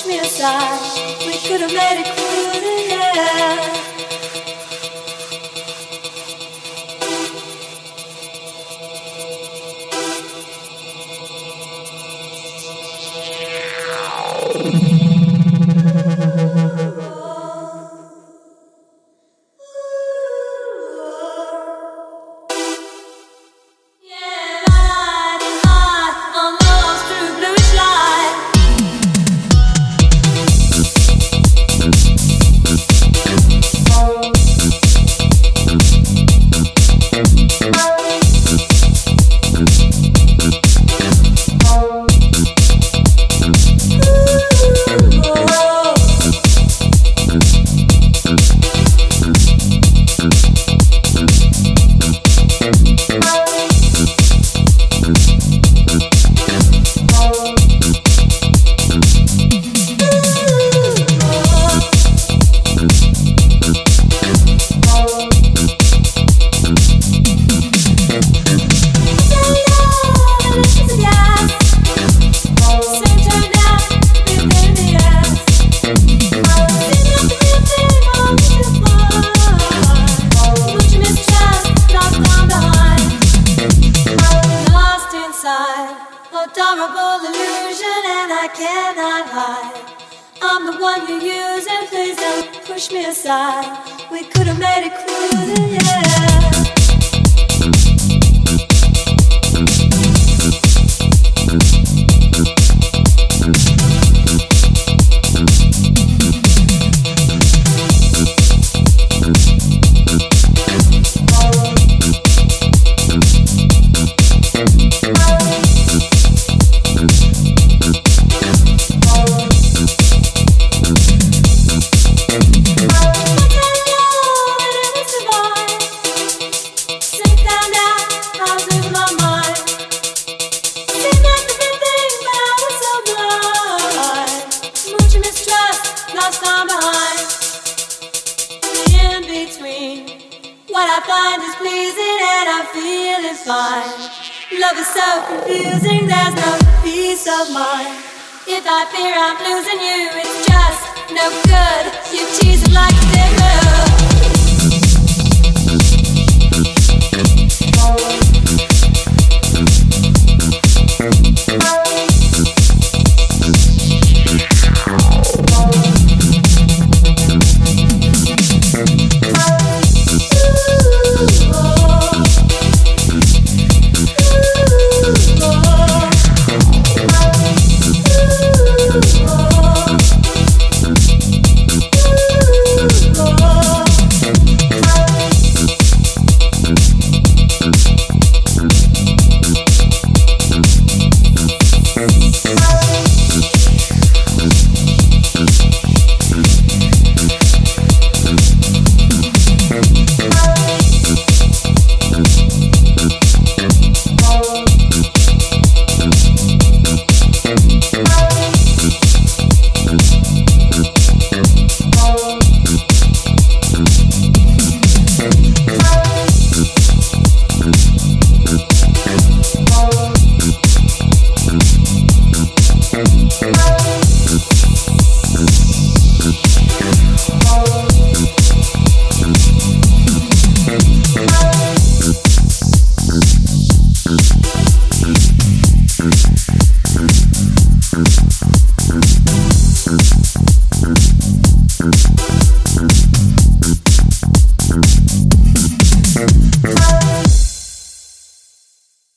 push me aside. We could have made it cool in I cannot hide. I'm the one you use and please don't push me aside. We could have made it clear. find is pleasing and I'm feeling fine. Love is so confusing, there's no peace of mind. If I fear I'm losing you, it's just no good. You tease it like a